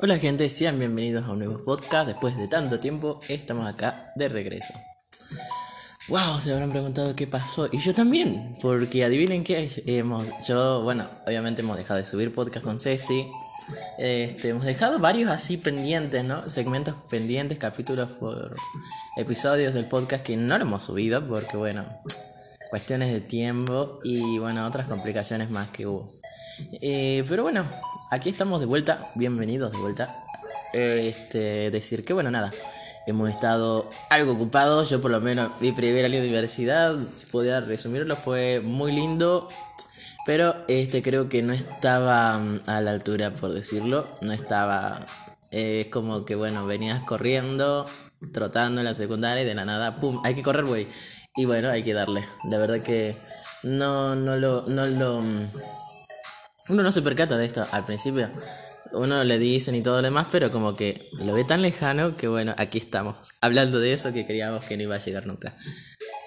Hola gente, sean bienvenidos a un nuevo podcast. Después de tanto tiempo, estamos acá de regreso. Wow, se habrán preguntado qué pasó. Y yo también, porque adivinen qué. Hemos, yo, bueno, obviamente hemos dejado de subir podcast con Ceci. Este, hemos dejado varios así pendientes, ¿no? Segmentos pendientes, capítulos por episodios del podcast que no lo hemos subido porque, bueno, cuestiones de tiempo y, bueno, otras complicaciones más que hubo. Eh, pero bueno, aquí estamos de vuelta, bienvenidos de vuelta. Este, decir que bueno, nada, hemos estado algo ocupados, yo por lo menos mi primer año universidad, si podía resumirlo, fue muy lindo, pero este creo que no estaba mm, a la altura, por decirlo, no estaba, es como que bueno, venías corriendo, trotando en la secundaria y de la nada, ¡pum! Hay que correr, güey. Y bueno, hay que darle. La verdad que no, no lo, no lo, mm, uno no se percata de esto al principio. Uno le dicen y todo lo demás, pero como que lo ve tan lejano que bueno, aquí estamos. Hablando de eso que creíamos que no iba a llegar nunca.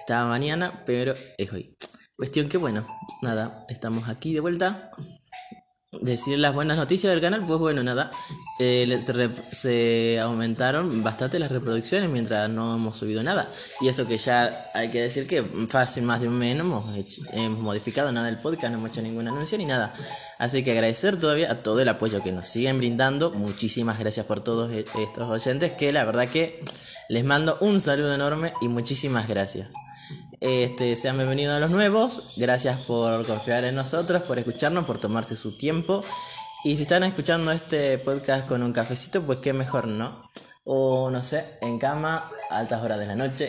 Estaba mañana, pero es hoy. Cuestión que bueno, nada, estamos aquí de vuelta decir las buenas noticias del canal, pues bueno, nada, eh, se, aumentaron bastante las reproducciones mientras no hemos subido nada. Y eso que ya hay que decir que fácil más de un mes no hemos, hemos modificado nada del podcast, no hemos hecho ningún anuncio ni nada. Así que agradecer todavía a todo el apoyo que nos siguen brindando. Muchísimas gracias por todos e-, estos oyentes que la verdad que les mando un saludo enorme y muchísimas gracias. Este, sean bienvenidos a los nuevos. Gracias por confiar en nosotros, por escucharnos, por tomarse su tiempo. Y si están escuchando este podcast con un cafecito, pues qué mejor, ¿no? O no sé, en cama, altas horas de la noche.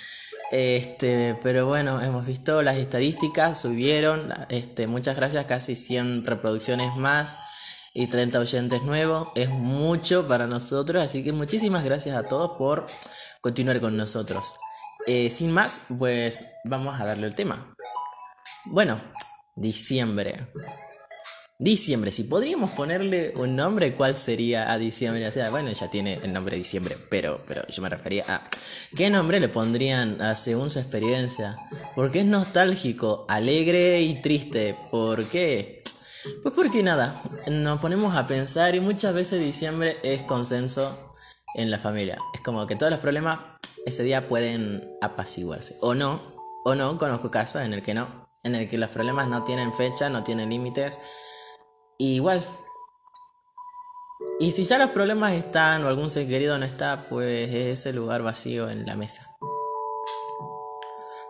este, pero bueno, hemos visto las estadísticas, subieron. Este, muchas gracias, casi 100 reproducciones más y 30 oyentes nuevos. Es mucho para nosotros, así que muchísimas gracias a todos por continuar con nosotros. Eh, sin más, pues vamos a darle el tema. Bueno, diciembre. Diciembre, si podríamos ponerle un nombre, ¿cuál sería a diciembre? O sea, bueno, ya tiene el nombre diciembre, pero, pero yo me refería a ¿qué nombre le pondrían según su experiencia? Porque es nostálgico, alegre y triste. ¿Por qué? Pues porque nada, nos ponemos a pensar y muchas veces diciembre es consenso en la familia. Es como que todos los problemas ese día pueden apaciguarse. O no, o no, conozco casos en el que no, en el que los problemas no tienen fecha, no tienen límites. igual. Y si ya los problemas están o algún ser querido no está, pues es ese lugar vacío en la mesa.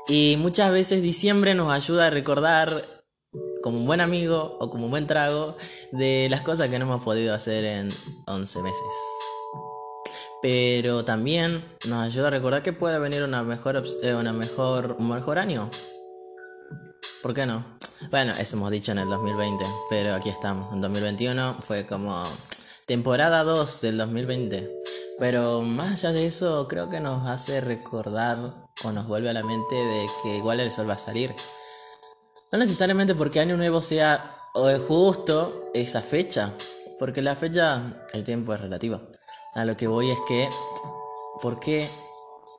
Y muchas veces diciembre nos ayuda a recordar como un buen amigo o como un buen trago de las cosas que no hemos podido hacer en 11 meses pero también nos ayuda a recordar que puede venir una mejor, eh, una mejor, un mejor año. ¿Por qué no? Bueno, eso hemos dicho en el 2020, pero aquí estamos. En 2021 fue como temporada 2 del 2020. Pero más allá de eso, creo que nos hace recordar o nos vuelve a la mente de que igual el sol va a salir. No necesariamente porque año nuevo sea justo esa fecha, porque la fecha, el tiempo es relativo. A lo que voy es que, ¿por qué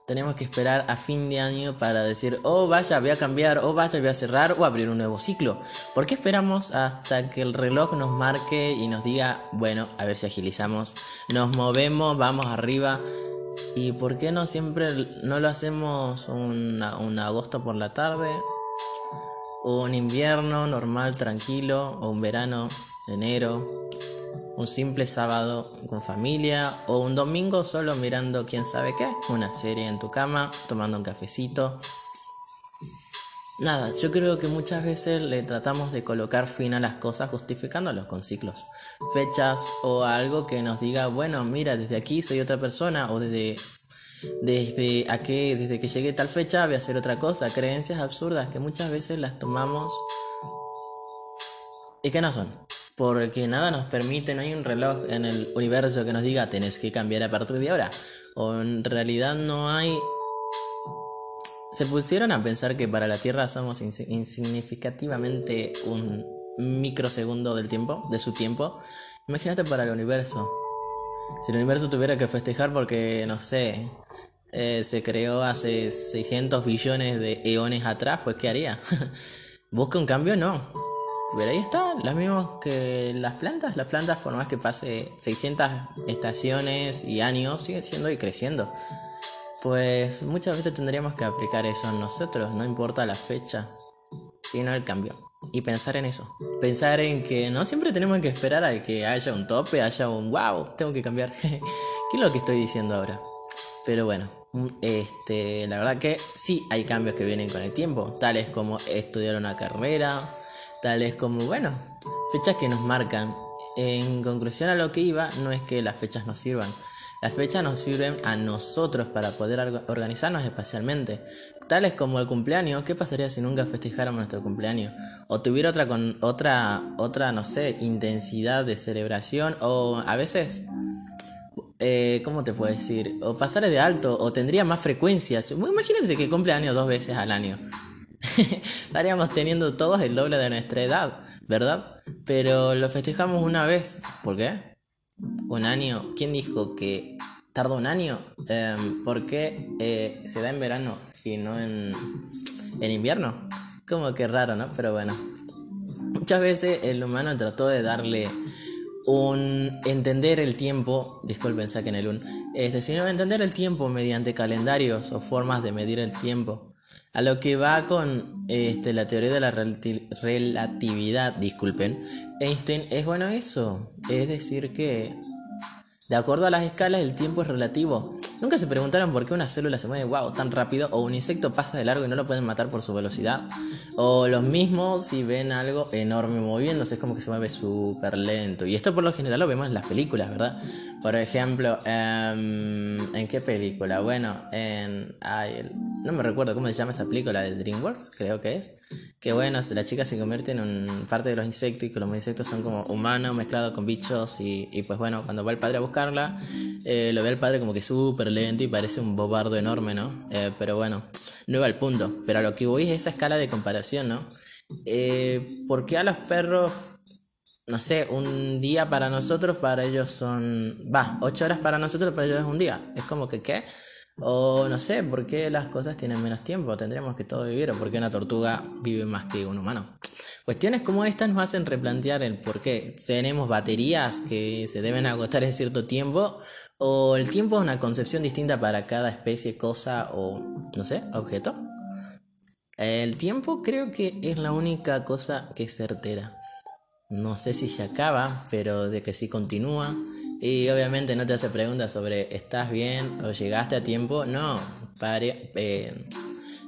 tenemos que esperar a fin de año para decir, oh vaya, voy a cambiar, oh vaya, voy a cerrar o abrir un nuevo ciclo? ¿Por qué esperamos hasta que el reloj nos marque y nos diga, bueno, a ver si agilizamos, nos movemos, vamos arriba? ¿Y por qué no siempre no lo hacemos un, un agosto por la tarde? O un invierno normal, tranquilo, o un verano, enero, un simple sábado con familia o un domingo solo mirando quién sabe qué, una serie en tu cama, tomando un cafecito. Nada, yo creo que muchas veces le tratamos de colocar fin a las cosas justificándolos con ciclos, fechas o algo que nos diga, bueno, mira, desde aquí soy otra persona o desde desde a desde que llegué tal fecha voy a hacer otra cosa, creencias absurdas que muchas veces las tomamos y que no son porque nada nos permite, no hay un reloj en el universo que nos diga tenés que cambiar a partir de ahora. O en realidad no hay... Se pusieron a pensar que para la Tierra somos insignificativamente un microsegundo del tiempo, de su tiempo. Imagínate para el universo. Si el universo tuviera que festejar porque, no sé, eh, se creó hace 600 billones de eones atrás, pues ¿qué haría? ¿Busca un cambio? No Pero ahí está, lo mismo que las plantas. Las plantas, por más que pase 600 estaciones y años, siguen siendo y creciendo. Pues muchas veces tendríamos que aplicar eso en nosotros, no importa la fecha, sino el cambio. Y pensar en eso. Pensar en que no siempre tenemos que esperar a que haya un tope, haya un wow, tengo que cambiar. ¿Qué es lo que estoy diciendo ahora? Pero bueno, este, la verdad que sí hay cambios que vienen con el tiempo, tales como estudiar una carrera, tales como, bueno, fechas que nos marcan. En conclusión a lo que iba, no es que las fechas nos sirvan, las fechas nos sirven a nosotros para poder organizarnos espacialmente, tales como el cumpleaños. ¿Qué pasaría si nunca festejáramos nuestro cumpleaños? O tuviera otra con otra otra no sé, intensidad de celebración o a veces eh, ¿cómo te puedo decir? O pasar de alto o tendría más frecuencias. Imagínense que cumpleaños dos veces al año. Estaríamos teniendo todos el doble de nuestra edad, ¿verdad? Pero lo festejamos una vez. ¿Por qué? un año. ¿Quién dijo que tarda un año? Em, ¿Por qué eh, se da en verano y no en, en invierno? Como que raro, ¿no? Pero bueno. Muchas veces el humano trató de darle un entender el tiempo, disculpen, saquen el un, este, sino entender el tiempo mediante calendarios o formas de medir el tiempo. A lo que va con este, la teoría de la relatividad, disculpen, Einstein es bueno eso. Es decir que, de acuerdo a las escalas, el tiempo es relativo. Nunca se preguntaron por qué una célula se mueve wow tan rápido o un insecto pasa de largo y no lo pueden matar por su velocidad. O los mismos si ven algo enorme moviéndose, es como que se mueve súper lento. Y esto por lo general lo vemos en las películas, ¿verdad? Por ejemplo, em, ¿en qué película? Bueno, en... no me recuerdo cómo se llama esa película de DreamWorks, creo que es. Que bueno, la chica se convierte en un parte de los insectos y que los insectos son como humanos mezclados con bichos. Y, pues bueno, cuando va el padre a buscarla, eh, lo ve el padre como que súper lento y parece un bobardo enorme, ¿no? Eh, pero bueno, no va al punto. Pero a lo que voy es esa escala de comparación, ¿no? Eh, ¿Por qué a los perros no sé, un día para nosotros, para ellos son, va, ocho horas para nosotros, para ellos es un día. Es como que, ¿qué? O no sé, ¿por qué las cosas tienen menos tiempo? Tendríamos que todo vivir, por qué una tortuga vive más que un humano. Cuestiones como estas nos hacen replantear el por qué tenemos baterías que se deben agotar en cierto tiempo, o el tiempo es una concepción distinta para cada especie, cosa o, no sé, objeto. El tiempo creo que es la única cosa que es certera. No sé si se acaba, pero de que sí continúa. Y obviamente no te hace preguntas sobre ¿estás bien o llegaste a tiempo? No, pare, eh,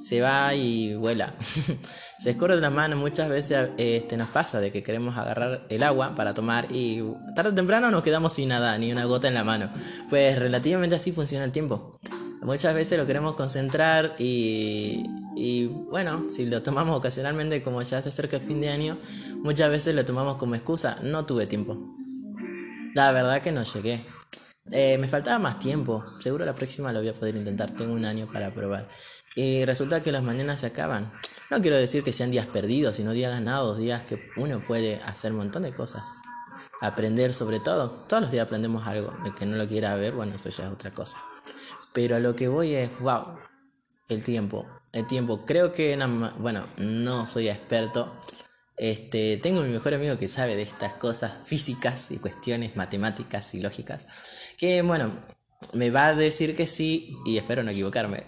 se va y vuela. se escurre de las manos, muchas veces este, nos pasa de que queremos agarrar el agua para tomar y tarde o temprano nos quedamos sin nada, ni una gota en la mano. Pues relativamente así funciona el tiempo. Muchas veces lo queremos concentrar y, y bueno, si lo tomamos ocasionalmente como ya se acerca el fin de año, muchas veces lo tomamos como excusa, no tuve tiempo. La verdad que no llegué. Eh, me faltaba más tiempo, seguro la próxima lo voy a poder intentar, tengo un año para probar. Y resulta que las mañanas se acaban. No quiero decir que sean días perdidos, sino días ganados, días que uno puede hacer un montón de cosas. Aprender sobre todo. Todos los días aprendemos algo. El que no lo quiera ver, bueno, eso ya es otra cosa. Pero a lo que voy es, wow, el tiempo. El tiempo. Creo que, bueno, no soy experto. Este, tengo mi mejor amigo que sabe de estas cosas físicas y cuestiones matemáticas y lógicas. Que, bueno, me va a decir que sí y espero no equivocarme.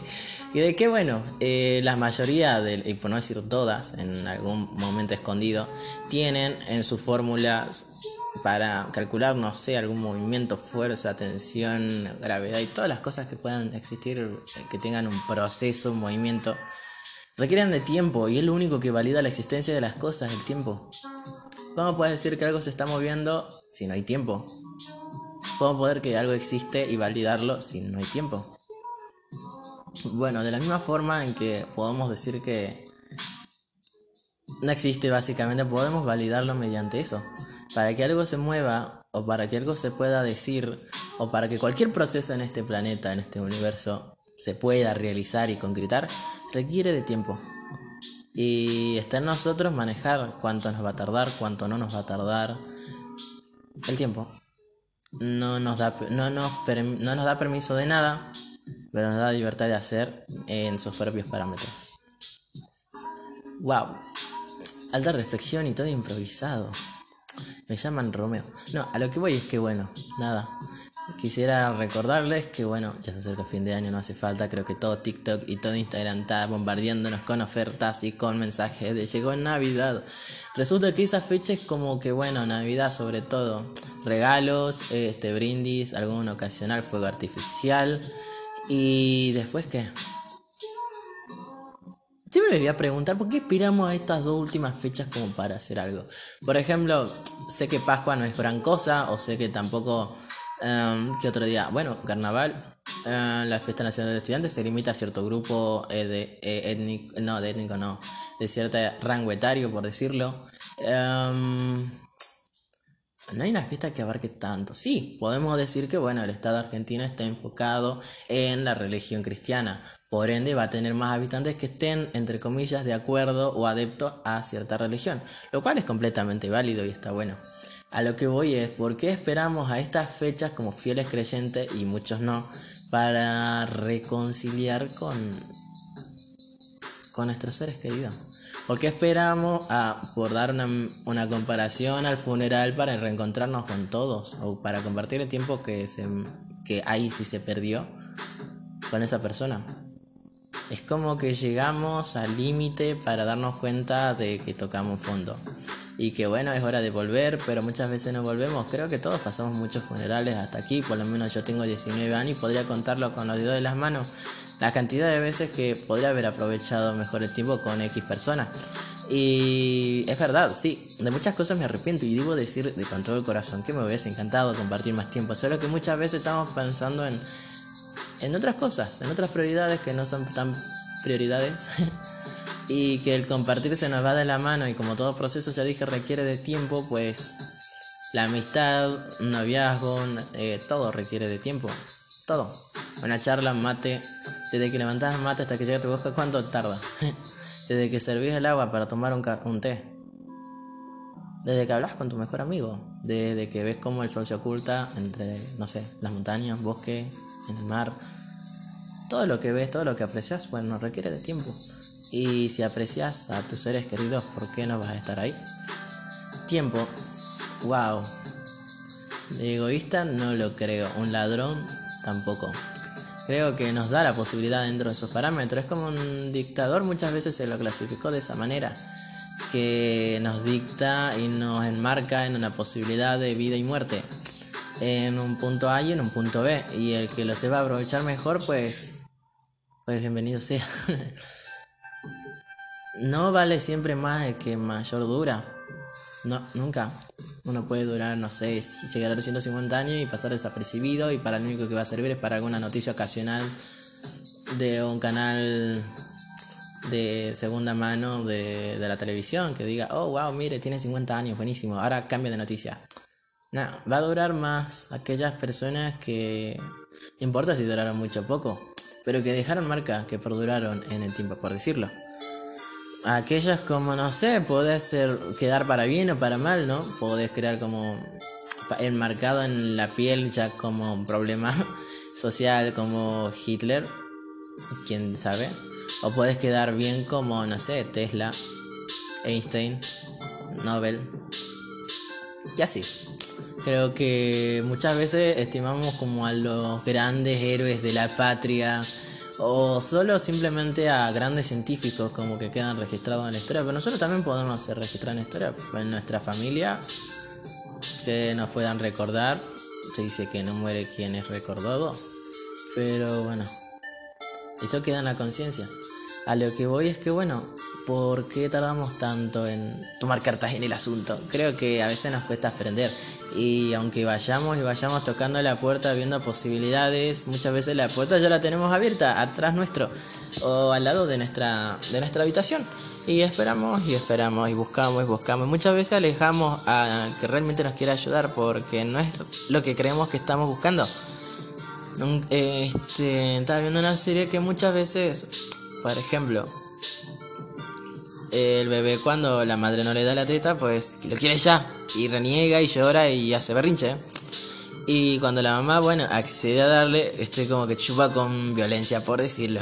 y de que, bueno, eh, la mayoría, de, y por no decir todas, en algún momento escondido, tienen en sus fórmulas para calcular, no sé, algún movimiento, fuerza, tensión, gravedad y todas las cosas que puedan existir, que tengan un proceso, un movimiento, requieren de tiempo y es lo único que valida la existencia de las cosas, el tiempo. ¿Cómo puedes decir que algo se está moviendo si no hay tiempo? ¿Cómo poder que algo existe y validarlo si no hay tiempo? Bueno, de la misma forma en que podemos decir que no existe básicamente, podemos validarlo mediante eso. Para que algo se mueva o para que algo se pueda decir o para que cualquier proceso en este planeta, en este universo, se pueda realizar y concretar, requiere de tiempo. Y está en nosotros manejar cuánto nos va a tardar, cuánto no nos va a tardar. El tiempo. No nos da, no nos, no nos da permiso de nada, pero nos da libertad de hacer en sus propios parámetros. ¡Wow! alta reflexión y todo improvisado. Me llaman Romeo. No, a lo que voy es que bueno, nada. Quisiera recordarles que bueno, ya se acerca el fin de año, no hace falta, creo que todo TikTok y todo Instagram está bombardeándonos con ofertas y con mensajes de llegó Navidad. Resulta que esa fecha es como que bueno, Navidad sobre todo, regalos, este brindis, algún ocasional fuego artificial y después qué? Siempre me voy a preguntar por qué esperamos a estas dos últimas fechas como para hacer algo. Por ejemplo, sé que Pascua no es gran cosa, o sé que tampoco Um, ¿Qué otro día? Bueno, carnaval. Uh, la fiesta nacional de estudiantes se limita a cierto grupo eh, de eh, étnico, no, de étnico no, de cierto rango etario, por decirlo. Um, no hay una fiesta que abarque tanto. Sí, podemos decir que bueno, el Estado argentino está enfocado en la religión cristiana. Por ende, va a tener más habitantes que estén, entre comillas, de acuerdo o adeptos a cierta religión. Lo cual es completamente válido y está bueno. A lo que voy es, ¿por qué esperamos a estas fechas como fieles creyentes y muchos no para reconciliar con, con nuestros seres queridos? ¿Por qué esperamos a, por dar una, una, comparación al funeral para reencontrarnos con todos o para compartir el tiempo que, se, que ahí sí se perdió con esa persona? Es como que llegamos al límite para darnos cuenta de que tocamos fondo y que bueno, es hora de volver, pero muchas veces no volvemos. Creo que todos pasamos muchos funerales hasta aquí, por lo menos yo tengo 19 años y podría contarlo con los dedos de las manos. La cantidad de veces que podría haber aprovechado mejor el tiempo con X personas. Y es verdad, sí, de muchas cosas me arrepiento y debo decir de con todo el corazón que me hubiese encantado compartir más tiempo, solo que muchas veces estamos pensando en, en otras cosas, en otras prioridades que no son tan prioridades. y que el compartir se nos va de la mano y como todo proceso ya dije requiere de tiempo, pues la amistad, un noviazgo, eh, todo requiere de tiempo, todo. Una charla, mate, desde que levantás el mate hasta que llega tu boca, ¿cuánto tarda? desde que servís el agua para tomar un, un té. Desde que hablas con tu mejor amigo, desde que ves cómo el sol se oculta entre, no sé, las montañas, bosque, en el mar. Todo lo que ves, todo lo que aprecias, bueno, requiere de tiempo. Y si aprecias a tus seres queridos, ¿por qué no vas a estar ahí? Tiempo. Wow. De egoísta no lo creo. Un ladrón tampoco. Creo que nos da la posibilidad dentro de esos parámetros. Es como un dictador, muchas veces se lo clasificó de esa manera. Que nos dicta y nos enmarca en una posibilidad de vida y muerte. En un punto A y en un punto B. Y el que lo sepa aprovechar mejor, pues. Pues bienvenido sea. no vale siempre más el que mayor dura. No, nunca. Uno puede durar, no sé, llegar a los 150 años y pasar desapercibido y para lo único que va a servir es para alguna noticia ocasional de un canal de segunda mano de, la televisión que diga, oh, wow, mire, tiene 50 años, buenísimo, ahora cambia de noticia. No, va a durar más aquellas personas que, importa si duraron mucho o poco, pero que dejaron marca, que perduraron en el tiempo, por decirlo aquellas como, no sé, puede ser quedar para bien o para mal, ¿no? Podés crear como enmarcado en la piel ya como un problema social como Hitler, quién sabe. O puedes quedar bien como, no sé, Tesla, Einstein, Nobel. Y así. Creo que muchas veces estimamos como a los grandes héroes de la patria o solo simplemente a grandes científicos como que quedan registrados en la historia, pero nosotros también podemos ser registrados en la historia, en nuestra familia, que nos puedan recordar, se dice que no muere quien es recordado, pero bueno, eso queda en la conciencia. A lo que voy es que bueno, ¿por qué tardamos tanto en tomar cartas en el asunto? Creo que a veces nos cuesta aprender. Y aunque vayamos y vayamos tocando la puerta viendo posibilidades, muchas veces la puerta ya la tenemos abierta atrás nuestro o al lado de nuestra, de nuestra habitación. Y esperamos y esperamos y buscamos y buscamos. Muchas veces alejamos a que realmente nos quiera ayudar porque no es lo que creemos que estamos buscando. Este, estaba viendo una serie que muchas veces, por ejemplo, el bebé cuando la madre no le da la teta, pues lo quiere ya. Y reniega y llora y hace berrinche. Y cuando la mamá, bueno, accede a darle, estoy como que chupa con violencia, por decirlo.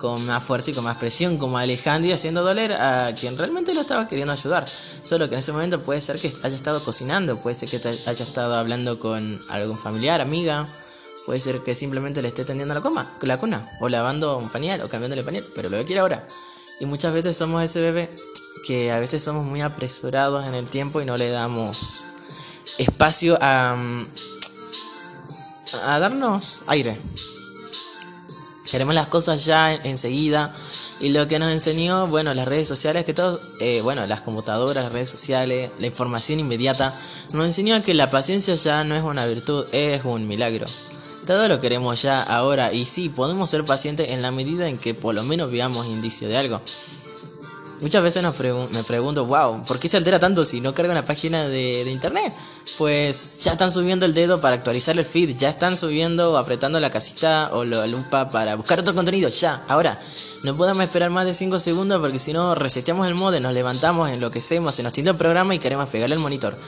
con más fuerza y con más presión, como y haciendo doler a quien realmente lo estaba queriendo ayudar. Solo que en ese momento puede ser que haya estado cocinando, puede ser que haya estado hablando con algún familiar, amiga, puede ser que simplemente le esté tendiendo la coma, la cuna, o lavando un pañal, o cambiándole pañal, pero lo que quiere ahora. Y muchas veces somos ese bebé que a veces somos muy apresurados en el tiempo y no le damos espacio a, a darnos aire. Queremos las cosas ya enseguida. Y lo que nos enseñó, bueno, las redes sociales, que todo, eh, bueno, las computadoras, las redes sociales, la información inmediata, nos enseñó que la paciencia ya no es una virtud, es un milagro. Todo lo queremos ya ahora y sí, podemos ser pacientes en la medida en que por lo menos veamos indicio de algo. Muchas veces me pregunto, wow, ¿por qué se altera tanto si no carga una página de, internet? Pues ya están subiendo el dedo para actualizar el feed, ya están subiendo, apretando la casita o la lupa para buscar otro contenido, ya, ahora. No podemos esperar más de 5 segundos porque si no reseteamos el modem, nos levantamos, enloquecemos, se nos tinta el programa y queremos pegarle el monitor.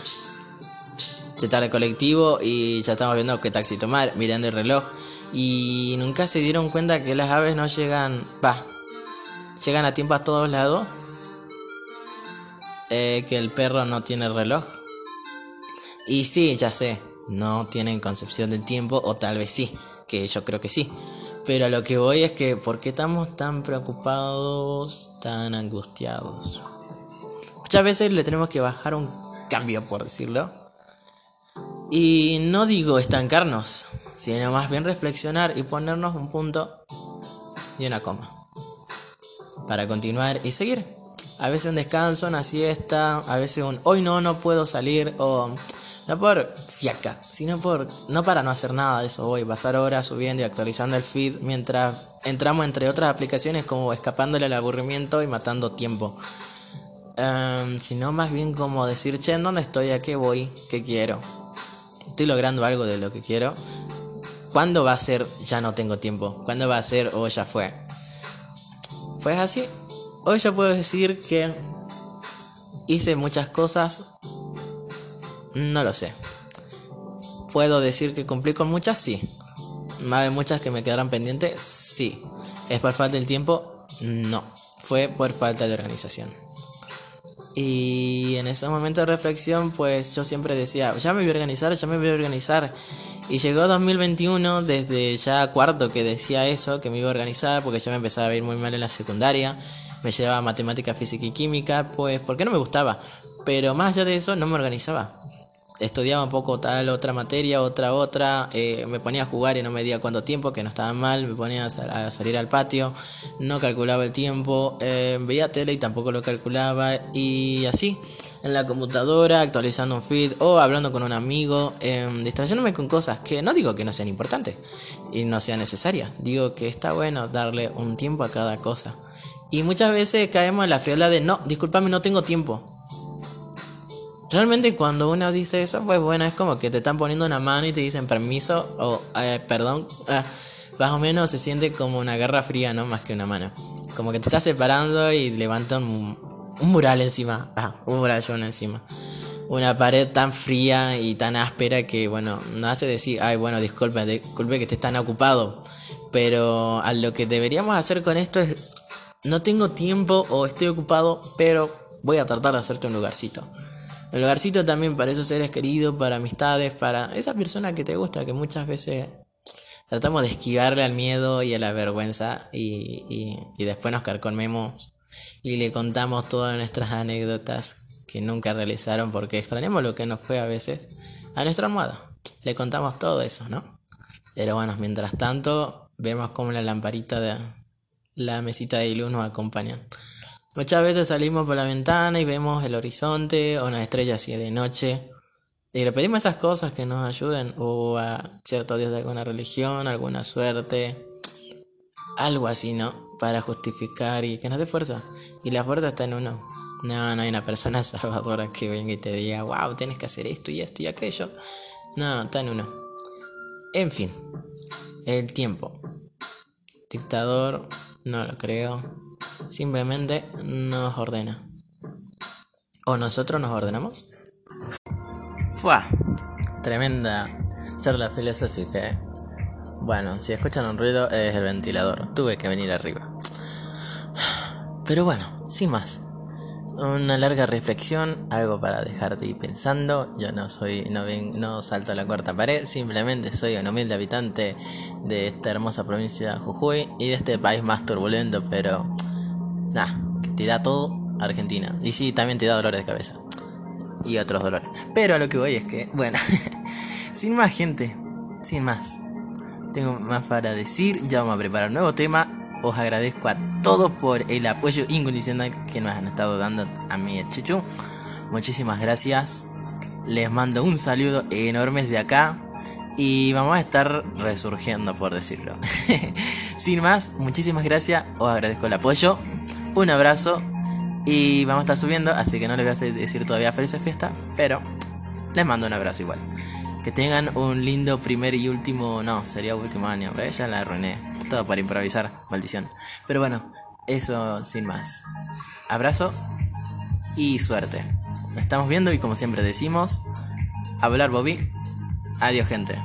Se está el colectivo y ya estamos viendo qué taxi tomar, mirando el reloj. Y nunca se dieron cuenta que las aves no llegan, va, llegan a tiempo a todos lados eh, que el perro no tiene reloj. Y sí, ya sé, no tienen concepción del tiempo, o tal vez sí, que yo creo que sí. Pero a lo que voy es que, ¿por qué estamos tan preocupados, tan angustiados? Muchas veces le tenemos que bajar un cambio, por decirlo. Y no digo estancarnos, sino más bien reflexionar y ponernos un punto y una coma. Para continuar y seguir a veces un descanso, una siesta, a veces un hoy no, no puedo salir, o no por fiaca, sino por no para no hacer nada de eso voy, pasar horas subiendo y actualizando el feed mientras entramos entre otras aplicaciones como escapándole al aburrimiento y matando tiempo. Um, sino más bien como decir, che, ¿en dónde estoy? ¿A qué voy? ¿Qué quiero? ¿Estoy logrando algo de lo que quiero? ¿Cuándo va a ser ya no tengo tiempo? ¿Cuándo va a ser o ya fue? Pues así, Hoy yo puedo decir que hice muchas cosas. No lo sé. ¿Puedo decir que cumplí con muchas? Sí. ¿Hay muchas que me quedaron pendientes? Sí. ¿Es por falta del tiempo? No. Fue por falta de organización. Y en ese momento de reflexión, pues yo siempre decía, ya me voy a organizar, ya me voy a organizar. Y llegó 2021, desde ya cuarto que decía eso, que me iba a organizar, porque yo me empezaba a ir muy mal en la secundaria me llevaba matemática, física y química, pues porque no me gustaba. Pero más allá de eso, no me organizaba. Estudiaba un poco tal otra materia, otra otra, eh, me ponía a jugar y no me medía cuánto tiempo, que no estaba mal, me ponía a, salir al patio, no calculaba el tiempo, eh, veía tele y tampoco lo calculaba, y así, en la computadora, actualizando un feed o hablando con un amigo, eh, distrayéndome con cosas que no digo que no sean importantes y no sean necesarias, digo que está bueno darle un tiempo a cada cosa. Y muchas veces caemos en la frialdad de no, discúlpame, no tengo tiempo. Realmente cuando uno dice eso, pues bueno, es como que te están poniendo una mano y te dicen permiso o eh, perdón. Ah, más o menos se siente como una guerra fría, ¿no? Más que una mano. Como que te estás separando y levantan un, mural encima. Ah, un mural encima. Una pared tan fría y tan áspera que, bueno, no hace decir, ay, bueno, disculpe, disculpe que estés tan ocupado. Pero a lo que deberíamos hacer con esto es no tengo tiempo o estoy ocupado, pero voy a tratar de hacerte un lugarcito. Un lugarcito también para esos seres queridos, para amistades, para esa persona que te gusta, que muchas veces tratamos de esquivarle al miedo y a la vergüenza y, después nos carcomemos y le contamos todas nuestras anécdotas que nunca realizaron porque extrañamos lo que nos fue a veces a nuestra almohada. Le contamos todo eso, ¿no? Pero bueno, mientras tanto, vemos como la lamparita de, la mesita de luz nos acompañan. Muchas veces salimos por la ventana y vemos el horizonte o una estrella así de noche. Y le pedimos esas cosas que nos ayuden, o a cierto dios de alguna religión, alguna suerte, algo así, ¿no? Para justificar y que nos dé fuerza. Y la fuerza está en uno. No, no hay una persona salvadora que venga y te diga, wow, tienes que hacer esto y esto y aquello. No, está en uno. En fin, el tiempo. Dictador no lo creo. Simplemente nos ordena. ¿O nosotros nos ordenamos? ¡Fua! Tremenda charla filosófica, ¿eh? Bueno, si escuchan un ruido es el ventilador. Tuve que venir arriba. Pero bueno, sin más. Una larga reflexión, algo para dejarte ir pensando. Yo no soy, no, ven, no salto a la cuarta pared, simplemente soy un humilde habitante de esta hermosa provincia de Jujuy y de este país más turbulento, pero que te da todo Argentina. Y sí, también te da dolores de cabeza y otros dolores. Pero a lo que voy es que, bueno, sin más gente, sin más. Tengo más para decir, ya vamos a preparar un nuevo tema. Os agradezco a todos por el apoyo incondicional que nos han estado dando a mí Chichu. Muchísimas gracias. Les mando un saludo enorme de acá. Y vamos a estar resurgiendo, por decirlo. Sin más, muchísimas gracias. Os agradezco el apoyo. Un abrazo. Y vamos a estar subiendo, así que no les voy a decir todavía feliz fiesta. Pero les mando un abrazo igual. Que tengan un lindo primer y último, no, sería último año, pero ya la arruiné. Todo para improvisar, maldición. Pero bueno, eso sin más. Abrazo y suerte. Estamos viendo y como siempre decimos, hablar Bobby. Adiós gente.